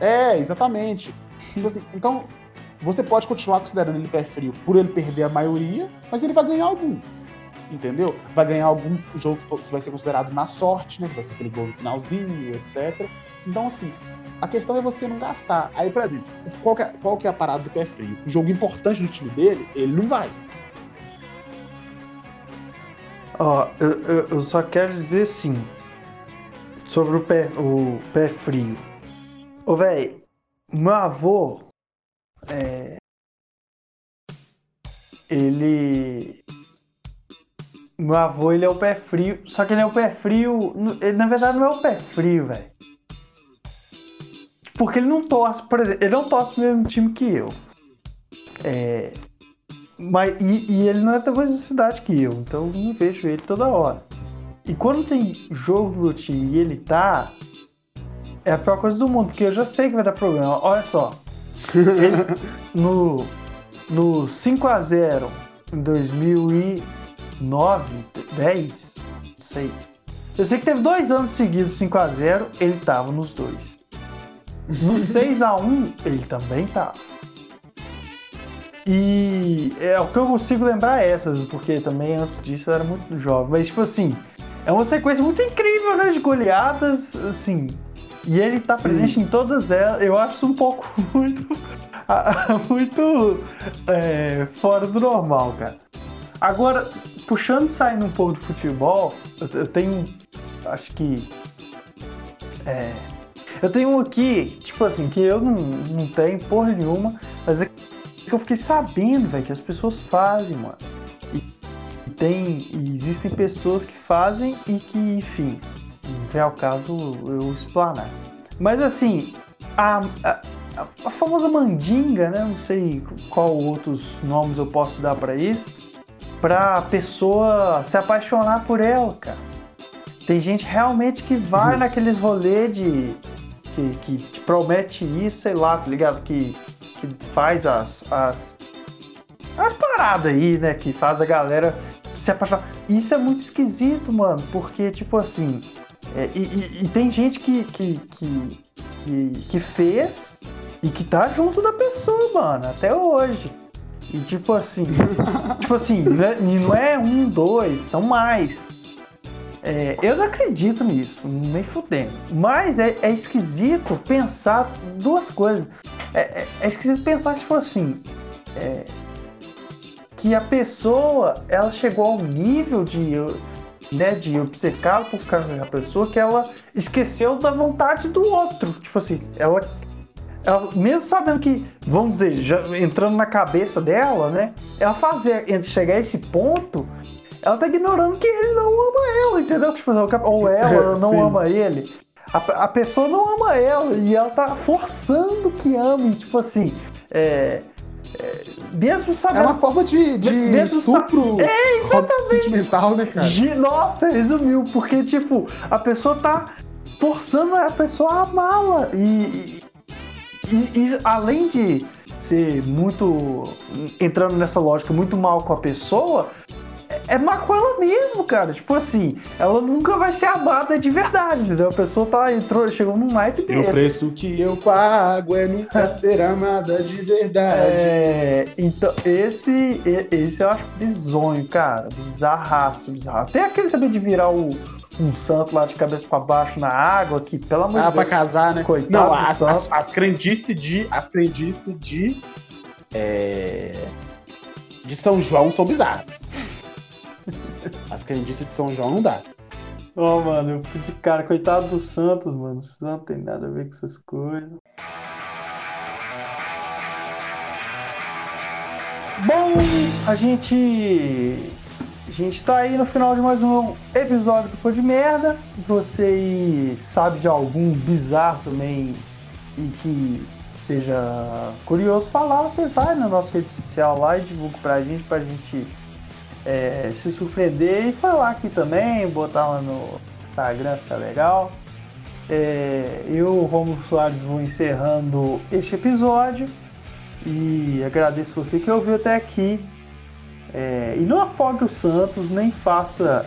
É, exatamente. tipo assim, então, você pode continuar considerando ele pé frio por ele perder a maioria, mas ele vai ganhar algum. Entendeu? Vai ganhar algum jogo que vai ser considerado na sorte, né? Que vai ser aquele gol no finalzinho, etc. Então, assim, a questão é você não gastar. Aí, por exemplo, qual que é, qual que é a parada do pé frio? O jogo importante do time dele, ele não vai. Ó, eu, eu, eu só quero dizer assim, sobre o pé, o pé frio. Ô, velho, meu avô, é, ele, meu avô, ele é o pé frio, só que ele é o pé frio, ele na verdade não é o pé frio, velho. Porque ele não torce, por exemplo, ele não torce pro mesmo time que eu. É. Mas, e, e ele não é da mesma cidade que eu, então eu não vejo ele toda hora. E quando tem jogo do meu time e ele tá, é a pior coisa do mundo, porque eu já sei que vai dar problema. Olha só. Ele, no, no 5x0 em 2009, 10, não sei. Eu sei que teve dois anos seguidos 5x0, ele tava nos dois. No 6x1, ele também tava. E é o que eu consigo lembrar é essas, porque também antes disso eu era muito jovem. Mas, tipo assim, é uma sequência muito incrível, né? De goleadas, assim. E ele tá Sim. presente em todas elas. Eu acho isso um pouco muito. muito é, fora do normal, cara. Agora, puxando, saindo um pouco do futebol, eu, tenho. Acho que. É. Eu tenho um aqui, tipo assim, que eu não, não tenho porra nenhuma, mas é que eu fiquei sabendo, velho, que as pessoas fazem, mano. Tem. e existem pessoas que fazem e que, enfim, não é o caso eu explanar. Mas assim, a, a, a famosa mandinga, né? Não sei qual outros nomes eu posso dar pra isso, pra pessoa se apaixonar por ela, cara. Tem gente realmente que vai naqueles rolês de. Que, que te promete isso, sei lá, tá ligado? Que, que faz as, as. as paradas aí, né? Que faz a galera se apaixonar. Isso é muito esquisito, mano, porque, tipo assim. é, e, e- e tem gente que, que, que, que, que fez e que tá junto da pessoa, mano, até hoje. E tipo assim, tipo assim, não é- e não é um, dois, são mais. É, eu não acredito nisso, nem fudendo. Mas é, é esquisito pensar duas coisas. É, é- é esquisito pensar, tipo assim, é, que a pessoa, ela chegou ao nível de, né, de obcecado por a pessoa que ela esqueceu da vontade do outro. Tipo assim, ela ela, mesmo sabendo que, vamos dizer, já entrando na cabeça dela, né? Ela fazer, chegar a esse ponto, ela tá ignorando que ele não ama ela, entendeu? Tipo, ou ela não Sim. ama ele. A, a pessoa não ama ela e ela tá forçando que ame, tipo assim, é, é, mesmo É sabendo. uma forma de, de Mesmo estupro É, exatamente. sentimental, né, cara? Gi- Nossa, resumiu, porque, tipo, a pessoa tá forçando a pessoa a amá-la. E, e, e além de ser muito. entrando nessa lógica muito mal com a pessoa, é- má com ela mesmo, cara. Tipo assim, ela nunca vai ser amada de verdade, entendeu? A pessoa tá, entrou, chegou num naipe E o desse. preço que eu pago é nunca ser amada de verdade. É, então, esse, esse eu acho bizonho, cara. Bizarraço, bizarraço. Tem aquele também de virar o, um santo lá de cabeça pra baixo na água, que pelo amor Ah, de pra Deus. casar, né? Coitado Não, as, as, as crendices de. As crendices de. é, de São João são bizarras. As crendices de São João não dá. Ô, mano, eu fui de cara, coitado do Santos, mano. O Santos não tem nada a ver com essas coisas. Bom, a gente. A gente tá aí no final de mais um episódio do Pô de Merda. Você sabe de algum bizarro também e que seja curioso falar, você vai na nossa rede social lá e divulga pra gente, pra gente é, se surpreender e falar aqui também, botar lá no Instagram, fica legal. É, eu, Romulo Soares, vou encerrando este episódio e agradeço você que ouviu até aqui. É, e não afogue o Santos, nem faça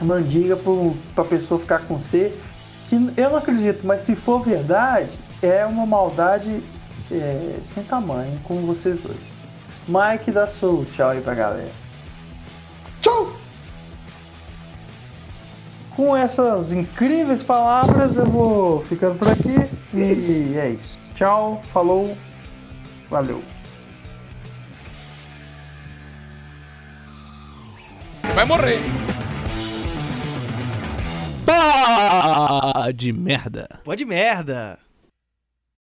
mandiga para a pessoa ficar com você, que eu não acredito, mas se for verdade, é uma maldade é, sem tamanho com vocês dois. Mike, dá seu tchau aí pra galera. Tchau! Com essas incríveis palavras, eu vou ficando por aqui e é isso. Tchau, falou, valeu. Vai morrer. Pá de merda. Pode merda.